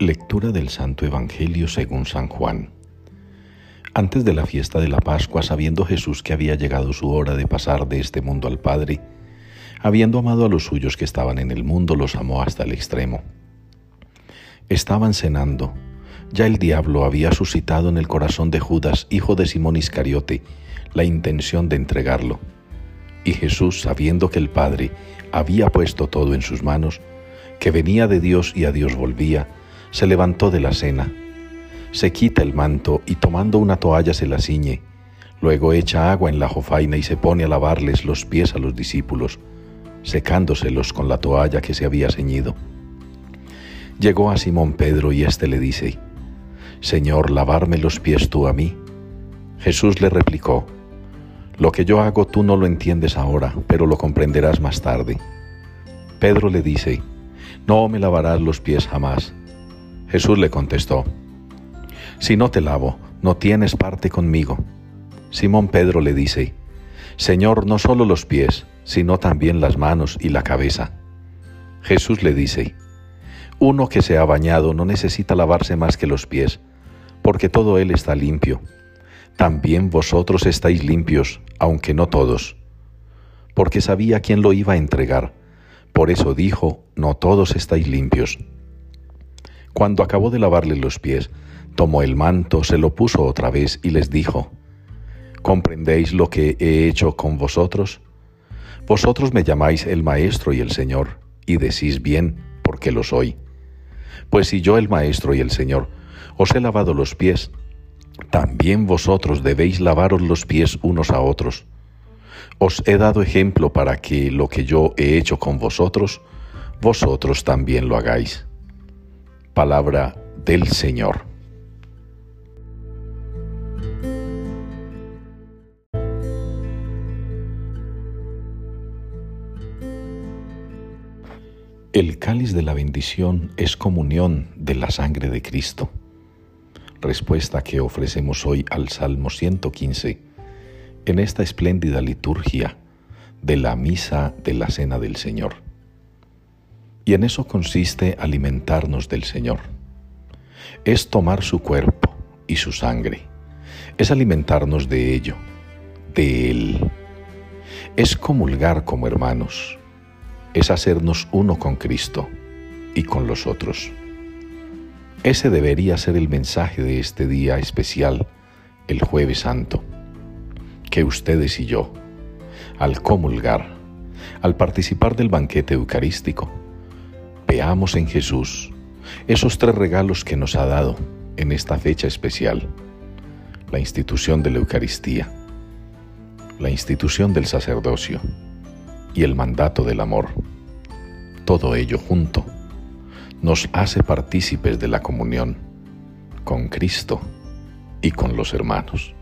Lectura del Santo Evangelio según San Juan. Antes de la fiesta de la Pascua, sabiendo Jesús que había llegado su hora de pasar de este mundo al Padre, habiendo amado a los suyos que estaban en el mundo, los amó hasta el extremo. Estaban cenando. Ya el diablo había suscitado en el corazón de Judas, hijo de Simón Iscariote, la intención de entregarlo. Y Jesús, sabiendo que el Padre había puesto todo en sus manos, que venía de Dios y a Dios volvía, se levantó de la cena, se quita el manto y tomando una toalla se la ciñe, luego echa agua en la jofaina y se pone a lavarles los pies a los discípulos, secándoselos con la toalla que se había ceñido. Llegó a Simón Pedro y éste le dice, Señor, lavarme los pies tú a mí. Jesús le replicó, Lo que yo hago tú no lo entiendes ahora, pero lo comprenderás más tarde. Pedro le dice, No me lavarás los pies jamás. Jesús le contestó, Si no te lavo, no tienes parte conmigo. Simón Pedro le dice, Señor, no solo los pies, sino también las manos y la cabeza. Jesús le dice, Uno que se ha bañado no necesita lavarse más que los pies, porque todo él está limpio. También vosotros estáis limpios, aunque no todos. Porque sabía quién lo iba a entregar. Por eso dijo, no todos estáis limpios. Cuando acabó de lavarle los pies, tomó el manto, se lo puso otra vez y les dijo, ¿comprendéis lo que he hecho con vosotros? Vosotros me llamáis el Maestro y el Señor, y decís bien, porque lo soy. Pues si yo el Maestro y el Señor os he lavado los pies, también vosotros debéis lavaros los pies unos a otros. Os he dado ejemplo para que lo que yo he hecho con vosotros, vosotros también lo hagáis. Palabra del Señor. El cáliz de la bendición es comunión de la sangre de Cristo. Respuesta que ofrecemos hoy al Salmo 115 en esta espléndida liturgia de la misa de la Cena del Señor. Y en eso consiste alimentarnos del Señor. Es tomar su cuerpo y su sangre. Es alimentarnos de ello, de Él. Es comulgar como hermanos. Es hacernos uno con Cristo y con los otros. Ese debería ser el mensaje de este día especial, el jueves santo. Que ustedes y yo, al comulgar, al participar del banquete eucarístico, en Jesús esos tres regalos que nos ha dado en esta fecha especial. La institución de la Eucaristía, la institución del sacerdocio y el mandato del amor. Todo ello junto nos hace partícipes de la comunión con Cristo y con los hermanos.